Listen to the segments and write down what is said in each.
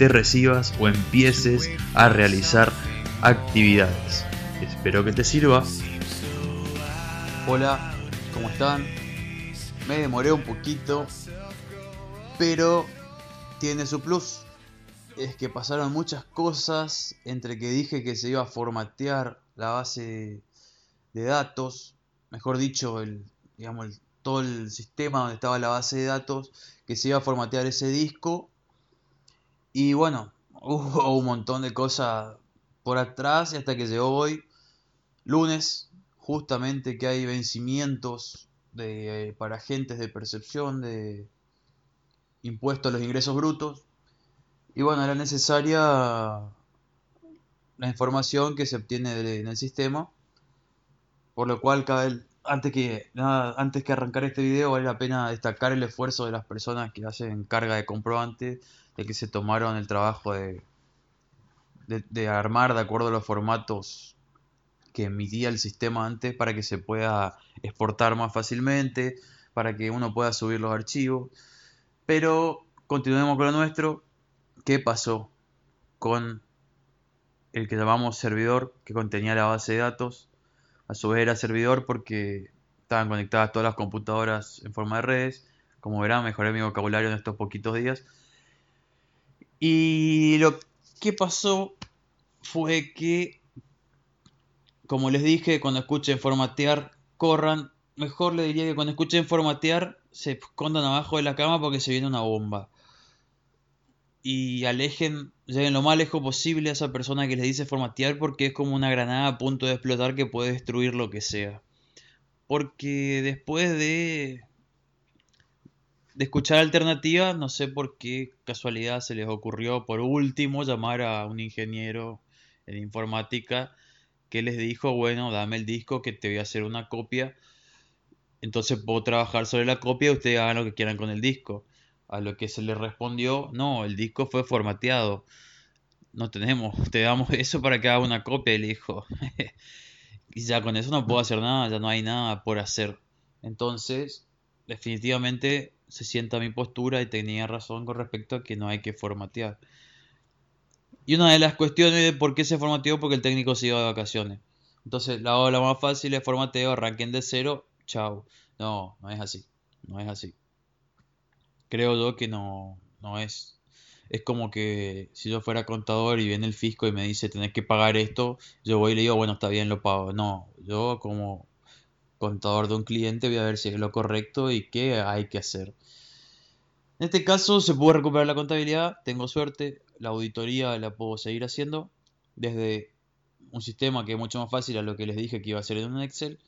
te recibas o empieces a realizar actividades. Espero que te sirva. Hola, ¿cómo están? Me demoré un poquito, pero tiene su plus. Es que pasaron muchas cosas entre que dije que se iba a formatear la base de datos, mejor dicho, el, digamos, todo el sistema donde estaba la base de datos, que se iba a formatear ese disco y bueno, hubo un montón de cosas por atrás y hasta que llegó hoy, lunes, justamente que hay vencimientos de, eh, para agentes de percepción de impuestos a los ingresos brutos. Y bueno, era necesaria la información que se obtiene en el sistema. Por lo cual, antes, que, nada, antes que arrancar este video, vale la pena destacar el esfuerzo de las personas que hacen carga de comprobante de que se tomaron el trabajo de, de, armar de acuerdo a los formatos que emitía el sistema antes para que se pueda exportar más fácilmente, para que uno pueda subir los archivos. Pero continuemos con lo nuestro. ¿Qué pasó con el que llamamos servidor que contenía la base de datos? A su vez era servidor porque estaban conectadas todas las computadoras en forma de redes. Como verán, mejoré mi vocabulario en estos poquitos días. Y lo que pasó fue que, como les dije, cuando escuchen formatear, corran. Mejor le diría que cuando escuchen formatear, se escondan abajo de la cama porque se viene una bomba. Y alejen, lleguen lo más lejos posible a esa persona que les dice formatear porque es como una granada a punto de explotar que puede destruir lo que sea. Porque después de de escuchar alternativas, no sé por qué casualidad se les ocurrió por último llamar a un ingeniero en informática que les dijo, bueno, dame el disco que te voy a hacer una copia. Entonces puedo trabajar sobre la copia y ustedes hagan lo que quieran con el disco. A lo que se le respondió, no, el disco fue formateado. No tenemos, te damos eso para que haga una copia, le dijo. y ya con eso no puedo hacer nada, ya no hay nada por hacer. Entonces, definitivamente se sienta mi postura y tenía razón con respecto a que no hay que formatear. Y una de las cuestiones de por qué se formateó, porque el técnico se iba de vacaciones. Entonces, la ola más fácil es formateo, arranquen de cero, chao. No, no es así. No es así. Creo yo que no, no es. Es como que si yo fuera contador y viene el fisco y me dice tenés que pagar esto, yo voy y le digo, bueno, está bien, lo pago. No, yo como contador de un cliente, voy a ver si es lo correcto y qué hay que hacer. En este caso se pudo recuperar la contabilidad, tengo suerte, la auditoría la puedo seguir haciendo desde un sistema que es mucho más fácil a lo que les dije que iba a ser en un Excel.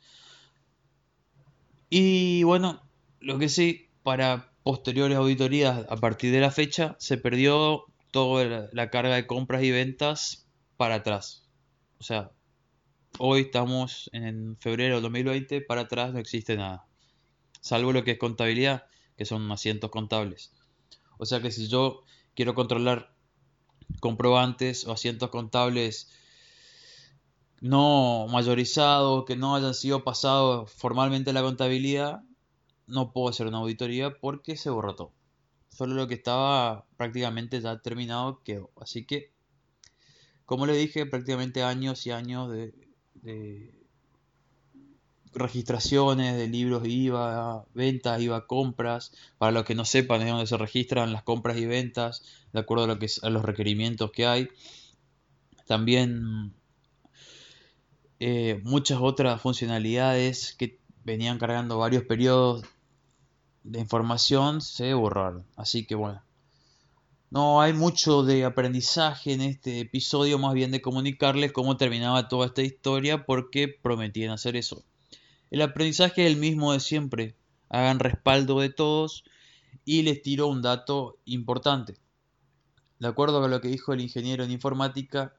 Y bueno, lo que sí, para posteriores auditorías a partir de la fecha se perdió toda la carga de compras y ventas para atrás. O sea, Hoy estamos en febrero de 2020, para atrás no existe nada. Salvo lo que es contabilidad, que son asientos contables. O sea que si yo quiero controlar comprobantes o asientos contables no mayorizados, que no hayan sido pasados formalmente la contabilidad, no puedo hacer una auditoría porque se borró todo. Solo lo que estaba prácticamente ya terminado quedó. Así que, como le dije, prácticamente años y años de de registraciones de libros IVA, ventas, IVA, compras. Para los que no sepan es donde se registran las compras y ventas, de acuerdo a, lo que, a los requerimientos que hay. También eh, muchas otras funcionalidades que venían cargando varios periodos de información se borraron. Así que bueno, no hay mucho de aprendizaje en este episodio, más bien de comunicarles cómo terminaba toda esta historia porque prometían hacer eso. El aprendizaje es el mismo de siempre. Hagan respaldo de todos y les tiro un dato importante. de acuerdo con lo que dijo el ingeniero en informática,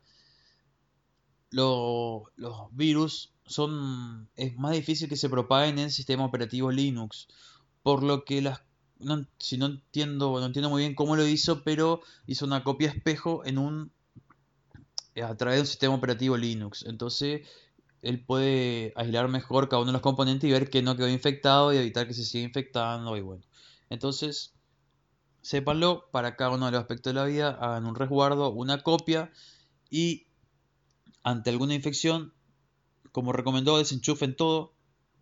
los virus son es más difícil que se propaguen en el sistema operativo Linux, por lo que las si no entiendo no entiendo muy bien cómo lo hizo, pero hizo una copia espejo en un a través de un sistema operativo Linux. Entonces, él puede aislar mejor cada uno de los componentes y ver que no quedó infectado y evitar que se siga infectando y bueno. Entonces, sépanlo, para cada uno de los aspectos de la vida, hagan un resguardo, una copia y ante alguna infección, como recomendó, desenchufen todo,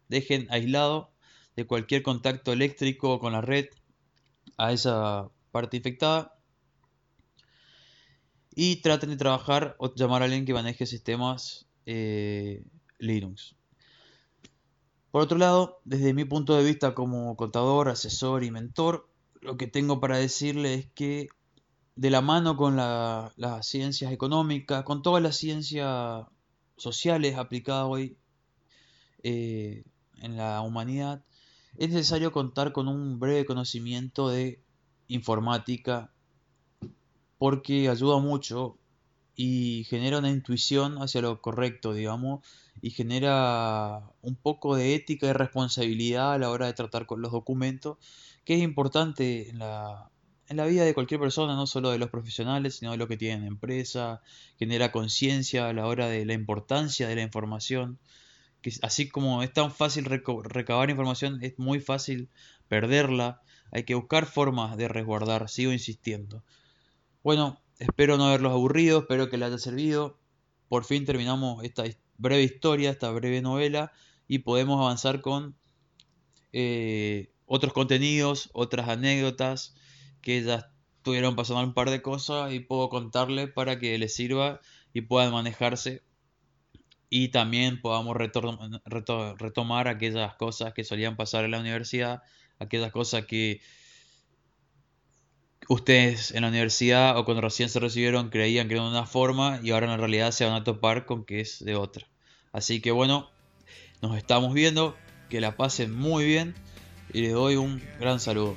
dejen aislado de cualquier contacto eléctrico con la red a esa parte infectada y traten de trabajar o llamar a alguien que maneje sistemas eh, Linux. Por otro lado, desde mi punto de vista como contador, asesor y mentor, lo que tengo para decirle es que de la mano con las ciencias económicas, con todas las ciencias sociales aplicadas hoy eh, en la humanidad, es necesario contar con un breve conocimiento de informática porque ayuda mucho y genera una intuición hacia lo correcto, digamos, y genera un poco de ética y responsabilidad a la hora de tratar con los documentos, que es importante en la, en la vida de cualquier persona, no solo de los profesionales, sino de los que tienen empresa, genera conciencia a la hora de la importancia de la información, que así como es tan fácil recabar información, es muy fácil perderla, hay que buscar formas de resguardar, sigo insistiendo. Bueno, espero no haberlos aburrido, espero que les haya servido. Por fin terminamos esta breve historia, esta breve novela y podemos avanzar con eh, otros contenidos, otras anécdotas que ya estuvieron pasando un par de cosas y puedo contarles para que les sirva y puedan manejarse y también podamos retomar aquellas cosas que solían pasar en la universidad, aquellas cosas que ustedes en la universidad o cuando recién se recibieron creían que era de una forma y ahora en realidad se van a topar con que es de otra. Así que bueno, nos estamos viendo, que la pasen muy bien y les doy un gran saludo.